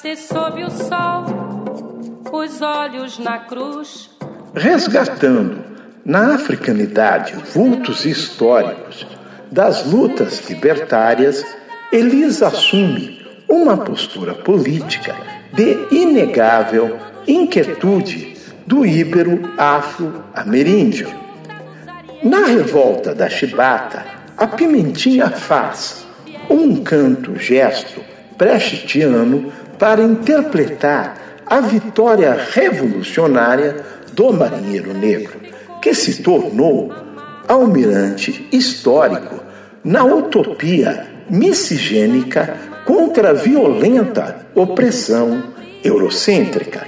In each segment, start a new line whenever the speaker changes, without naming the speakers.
Face sob o sol, os olhos na cruz.
Resgatando na africanidade vultos históricos das lutas libertárias, Elisa assume uma postura política de inegável inquietude do íbero afro-ameríndio. Na revolta da chibata, a pimentinha faz um canto-gesto prechitiano para interpretar a vitória revolucionária do marinheiro negro, que se tornou almirante histórico na utopia miscigênica contra a violenta opressão eurocêntrica.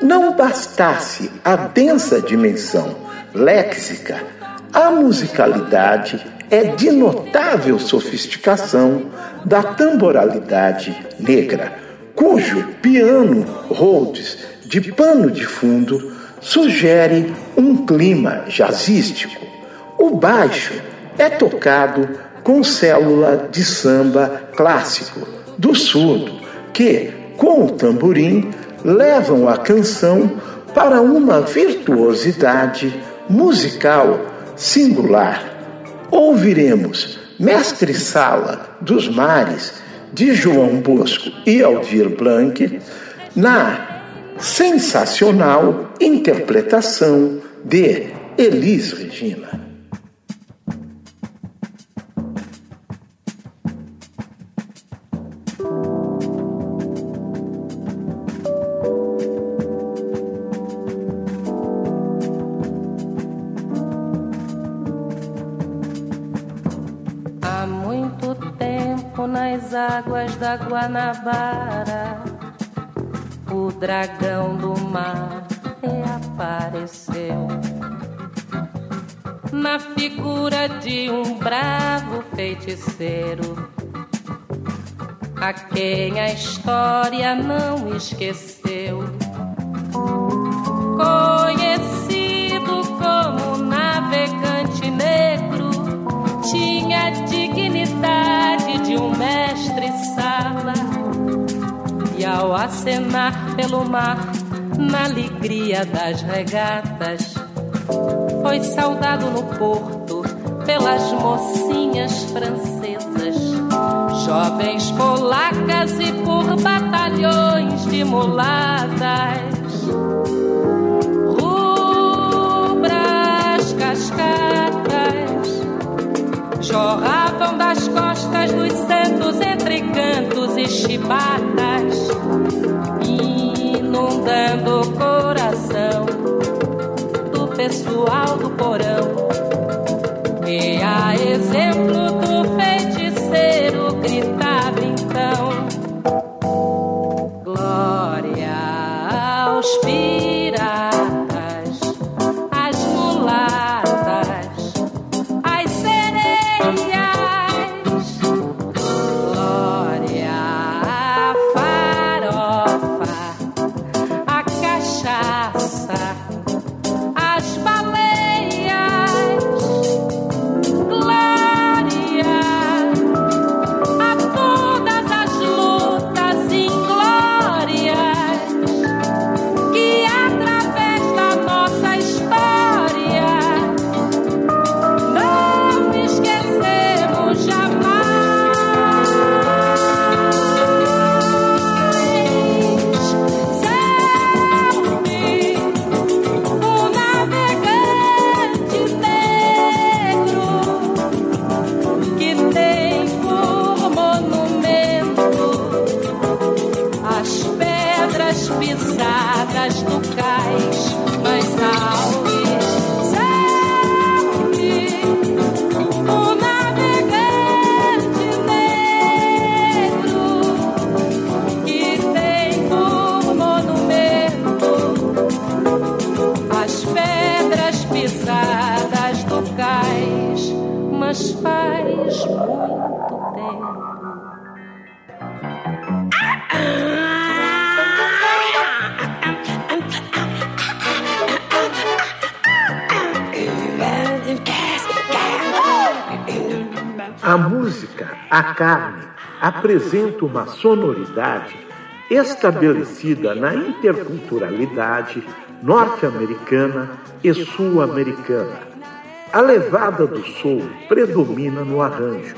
Não bastasse a densa dimensão léxica, a musicalidade é de notável sofisticação da tamboralidade negra, cujo piano Rhodes de pano de fundo sugere um clima jazzístico. O baixo é tocado com célula de samba clássico do surdo, que, com o tamborim, levam a canção para uma virtuosidade musical singular. Ouviremos Mestre Sala dos Mares, de João Bosco e Aldir Blanc, na sensacional interpretação de Elis Regina.
Nas águas da Guanabara, o dragão do mar reapareceu na figura de um bravo feiticeiro, a quem a história não esqueceu. Acenar pelo mar, na alegria das regatas, foi saudado no porto pelas mocinhas francesas, jovens polacas e por batalhões de mulatas. Cantos e chibatas, inundando o coração do pessoal do porão. Mas faz muito tempo.
A música, a carne, apresenta uma sonoridade estabelecida na interculturalidade norte-americana e sul-americana. A levada do soul predomina no arranjo,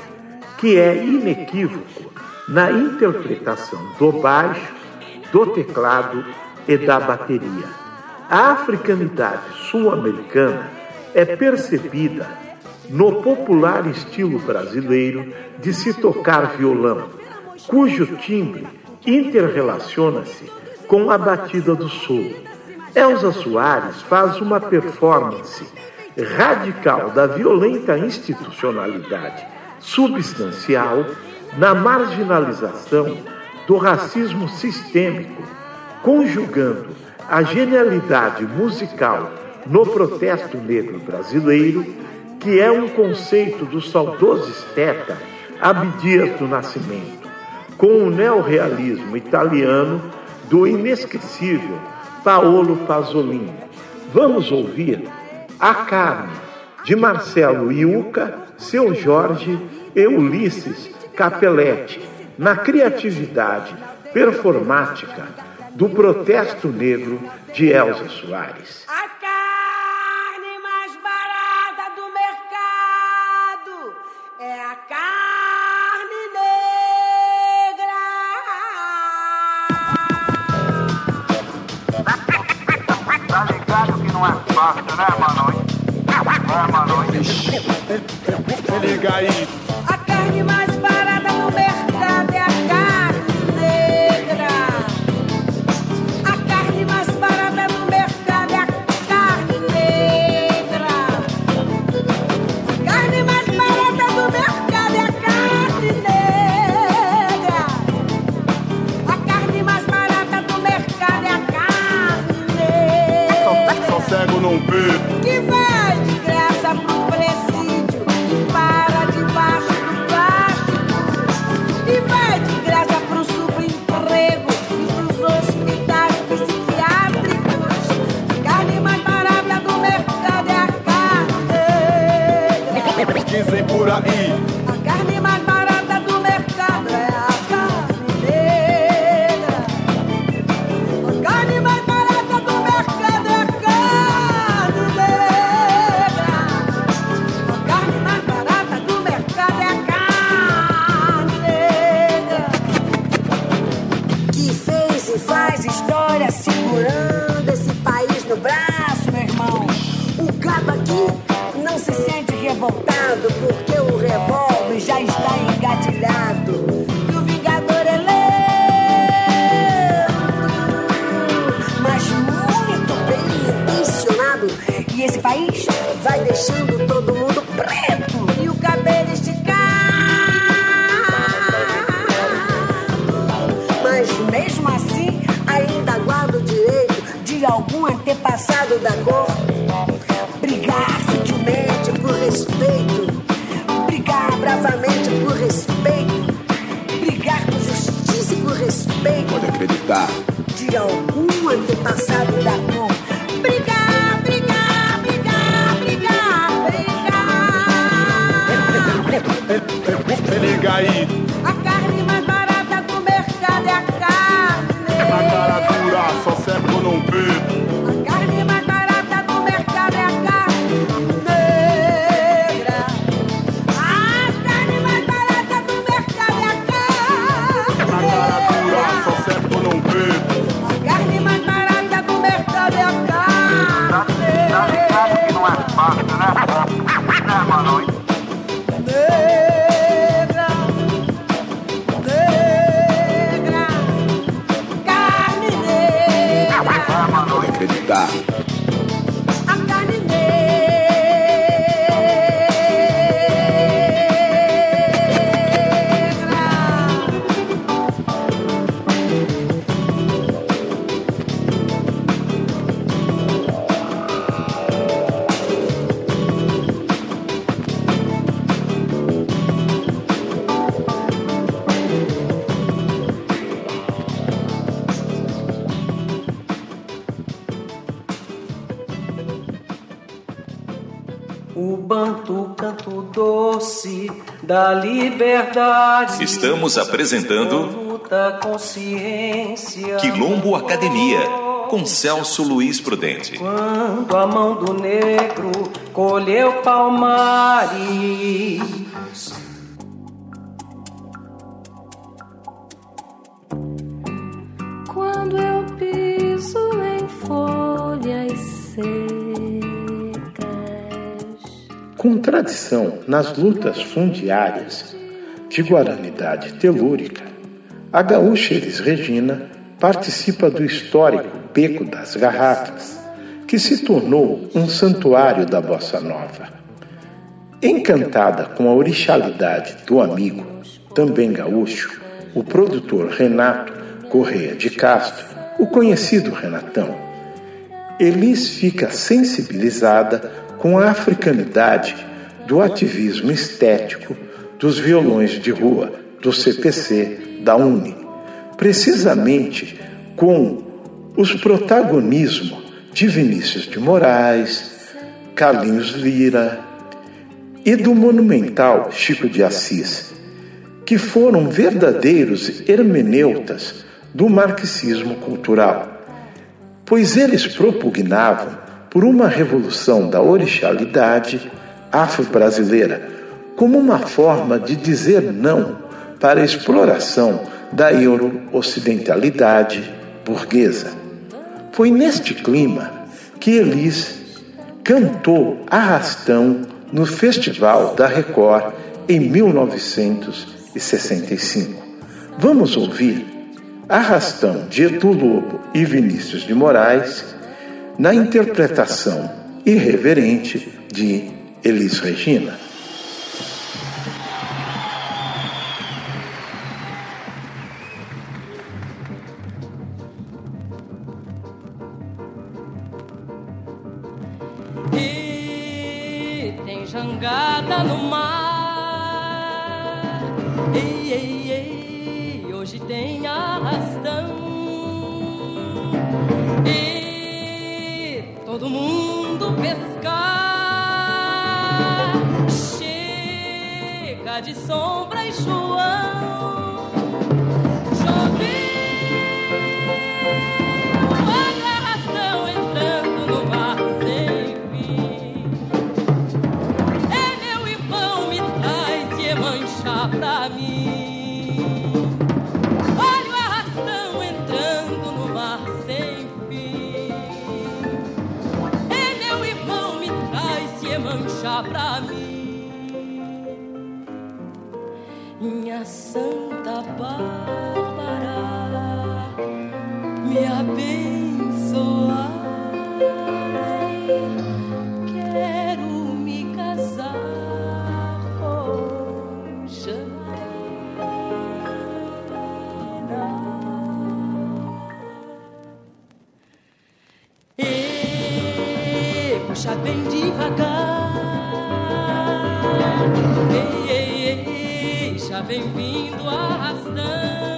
que é inequívoco na interpretação do baixo, do teclado e da bateria. A africanidade sul-americana é percebida no popular estilo brasileiro de se tocar violão, cujo timbre interrelaciona-se com a batida do solo. Elza Soares faz uma performance radical da violenta institucionalidade substancial na marginalização do racismo sistêmico, conjugando a genialidade musical no protesto negro brasileiro que é um conceito do saudoso esteta Abdias do Nascimento, com o neorrealismo italiano do inesquecível Paolo Pasolini. Vamos ouvir A Carne, de Marcelo Iuca, Seu Jorge e Ulisses Capelletti, na criatividade performática do protesto negro de Elza Soares.
fácil, né, mano? É, mano. Se liga Dizem por aí.
Algum antepassado da cor
liberdade.
Estamos apresentando
luta consciência.
Quilombo Academia com Celso Luiz Prudente.
Quando a mão do negro colheu palmares.
Quando eu piso em folhas secas.
Com tradição nas lutas fundiárias de guaranidade telúrica, a gaúcha Elis Regina participa do histórico Beco das Garrafas, que se tornou um santuário da bossa nova. Encantada com a orixalidade do amigo, também gaúcho, o produtor Renato Correia de Castro, o conhecido Renatão, Elis fica sensibilizada com a africanidade do ativismo estético dos violões de rua do CPC da Uni, precisamente com os protagonismos de Vinícius de Moraes, Carlinhos Lira e do monumental Chico de Assis, que foram verdadeiros hermeneutas do marxismo cultural, pois eles propugnavam por uma revolução da orixalidade afro-brasileira como uma forma de dizer não para a exploração da euro-ocidentalidade burguesa. Foi neste clima que Elis cantou Arrastão no Festival da Record em 1965. Vamos ouvir Arrastão de Edu Lobo e Vinícius de Moraes na interpretação irreverente de Elis Regina.
Jangada no mar. Ei, ei, ei, hoje tem arrastão. E todo mundo pescar. Chega de sombra e João. Minha Santa Bárbara me abençoar. Quero me casar com Janaína. E puxa bem devagar. Já vem vindo arrastão.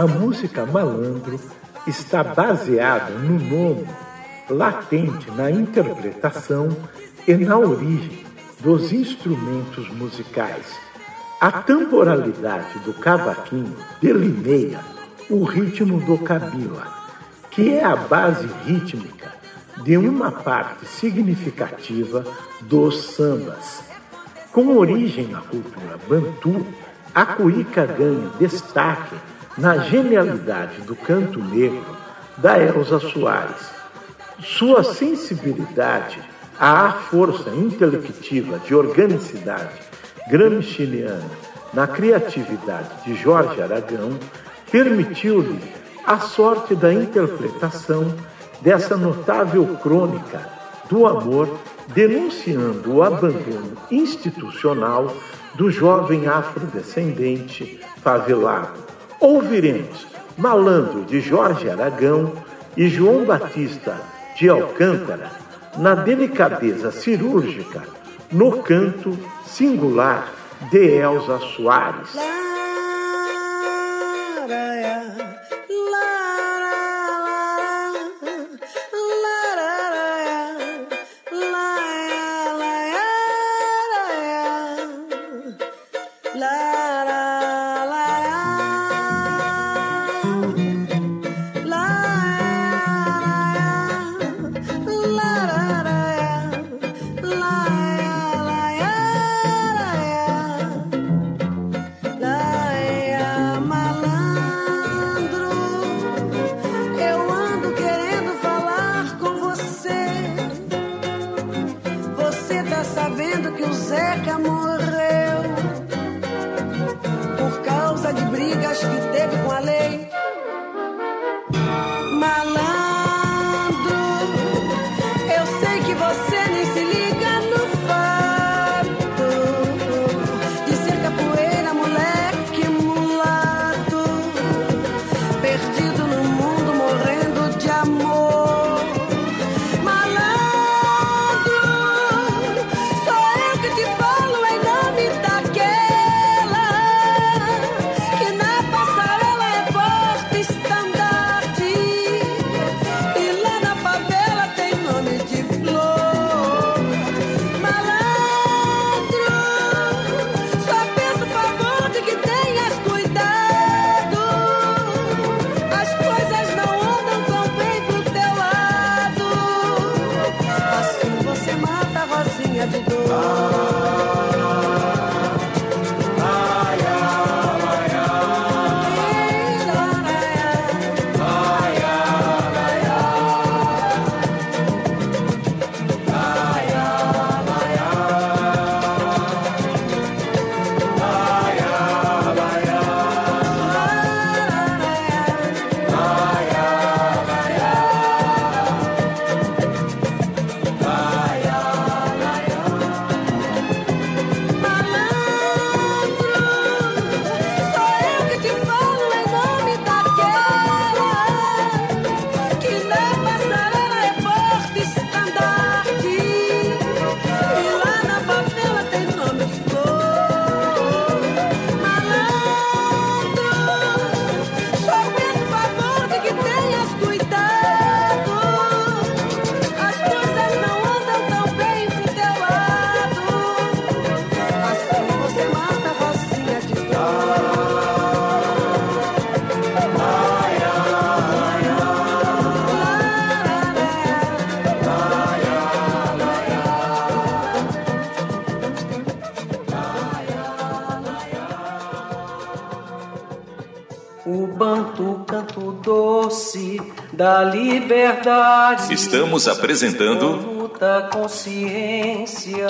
A
música malandro está baseada no nome latente na interpretação e na origem dos instrumentos musicais. A temporalidade do cavaquinho delineia o ritmo do cabila, que é a base rítmica de uma parte significativa dos sambas. Com origem na cultura bantu, a cuíca ganha destaque na genialidade do canto negro da Elza Soares. Sua sensibilidade à força intelectiva de organicidade gramsciana na criatividade de Jorge Aragão permitiu-lhe a sorte da interpretação dessa notável crônica do amor, denunciando o abandono institucional do jovem afrodescendente favelado. Ouviremos Malandro de Jorge Aragão e João Batista de Alcântara na delicadeza cirúrgica, no canto singular de Elza Soares.
Liberdade.
Estamos apresentando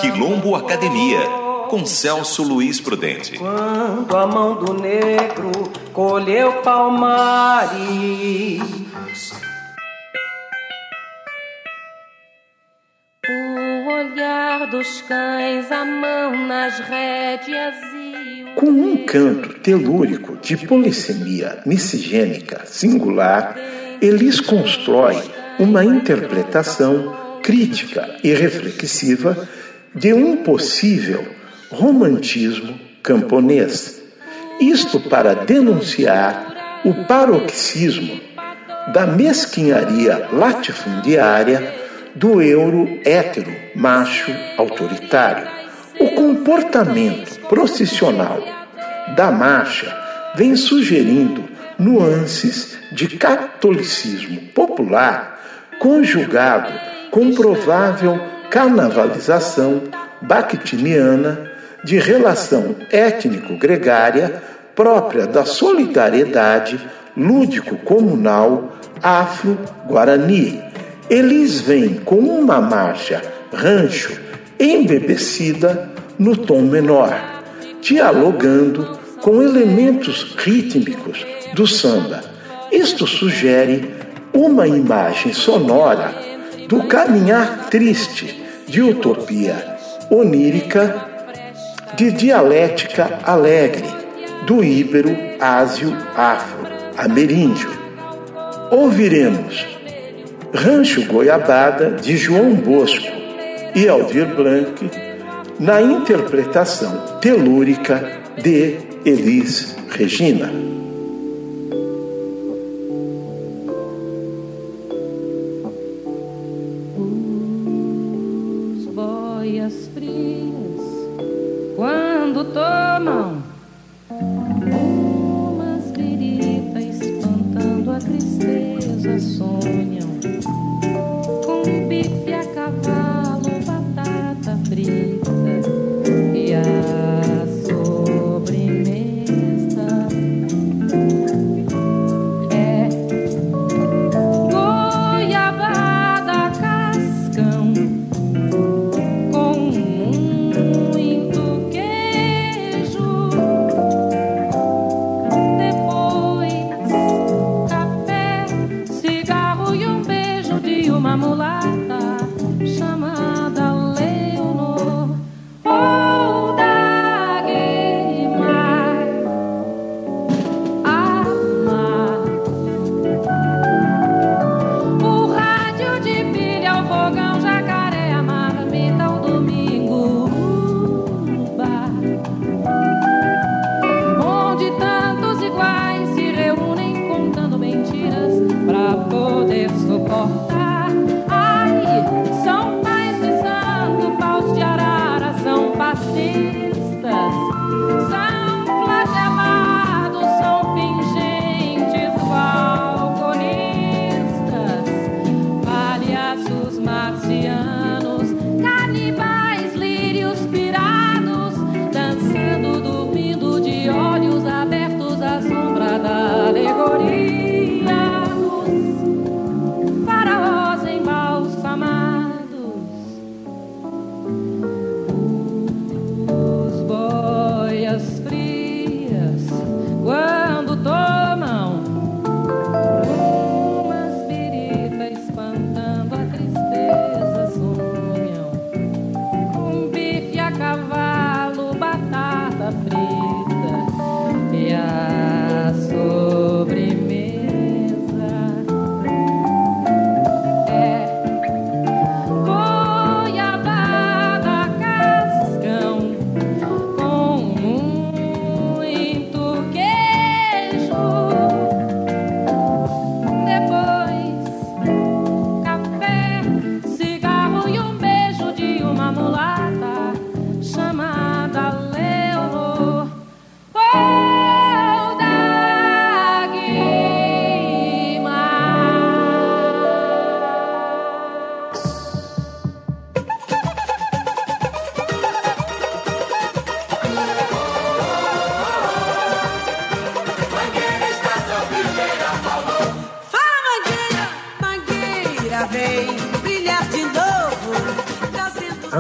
Quilombo Academia com Celso Luiz Prudente.
Quando a mão do negro colheu palmares.
O olhar dos cães, a mão nas rédeas e
Com um canto telúrico de polissemia miscigênica singular, Elis constrói uma interpretação crítica e reflexiva de um possível romantismo camponês. Isto para denunciar
o paroxismo da mesquinharia latifundiária do euro hétero macho autoritário. O comportamento processional da marcha vem sugerindo nuances de catolicismo popular conjugado com provável carnavalização bactiniana de relação étnico-gregária própria da solidariedade lúdico-comunal afro-guarani. Eles vêm com uma marcha rancho embebecida no tom menor, dialogando com elementos rítmicos do samba. Isto sugere uma imagem sonora do caminhar triste de utopia onírica, de dialética alegre, do íbero ásio afro ameríndio. Ouviremos Rancho Goiabada de João Bosco e Aldir Blanc na interpretação telúrica de Elis Regina. A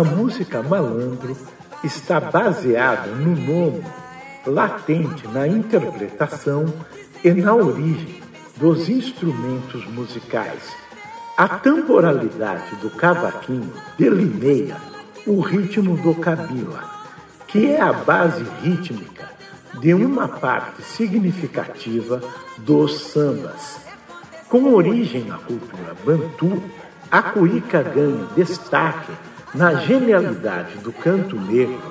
música malandro está baseada no nome latente na interpretação e na origem dos instrumentos musicais. A temporalidade do cavaquinho delineia o ritmo do cabila, que é a base rítmica de uma parte significativa dos sambas. Com origem na cultura bantu, a cuíca ganha destaque na genialidade do canto negro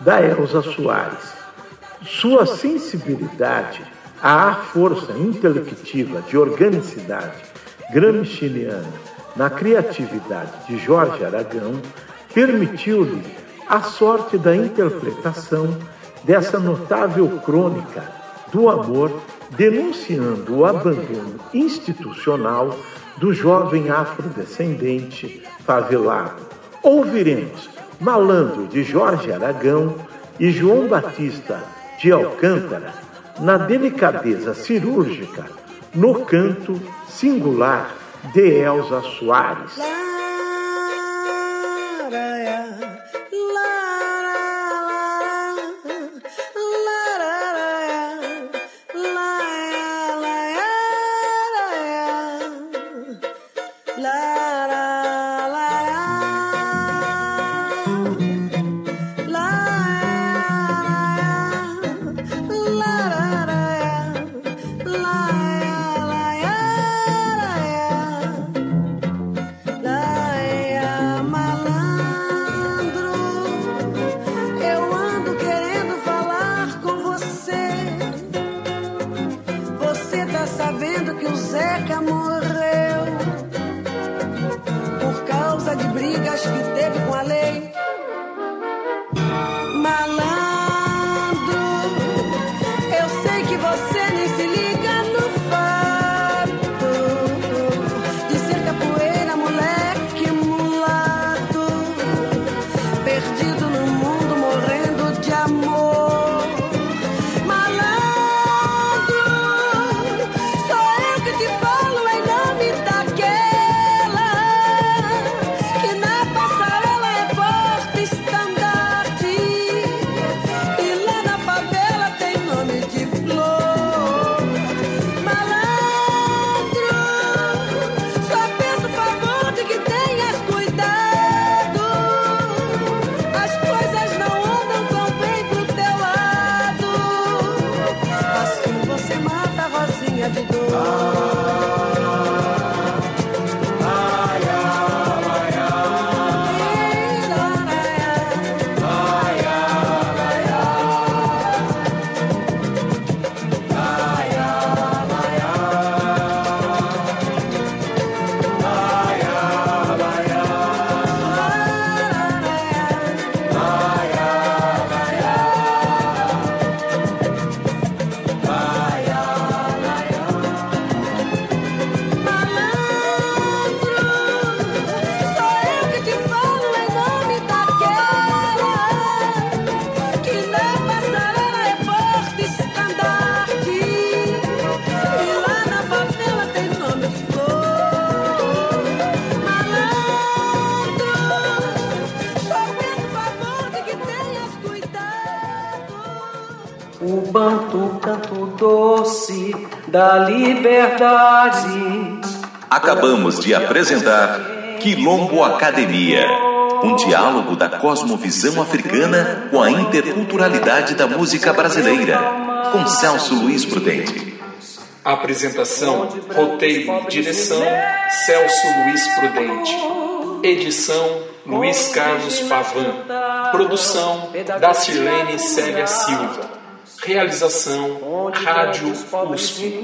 da Elza Soares. Sua sensibilidade
A força intelectiva de organicidade gramsciana na criatividade de Jorge Aragão permitiu-lhe a sorte da interpretação dessa notável crônica do amor, denunciando o abandono institucional do jovem afrodescendente favelado. Ouviremos Malandro de Jorge Aragão e João Batista de Alcântara na delicadeza cirúrgica, no canto singular de Elza Soares.
Da liberdade.
Acabamos de apresentar Quilombo Academia, um diálogo da cosmovisão africana com a interculturalidade da música brasileira, com Celso Luiz Prudente.
Apresentação, roteiro e direção: Celso Luiz Prudente. Edição: Luiz Carlos Pavan. Produção: da Sirlene Célia Silva. Realização Rádio USP.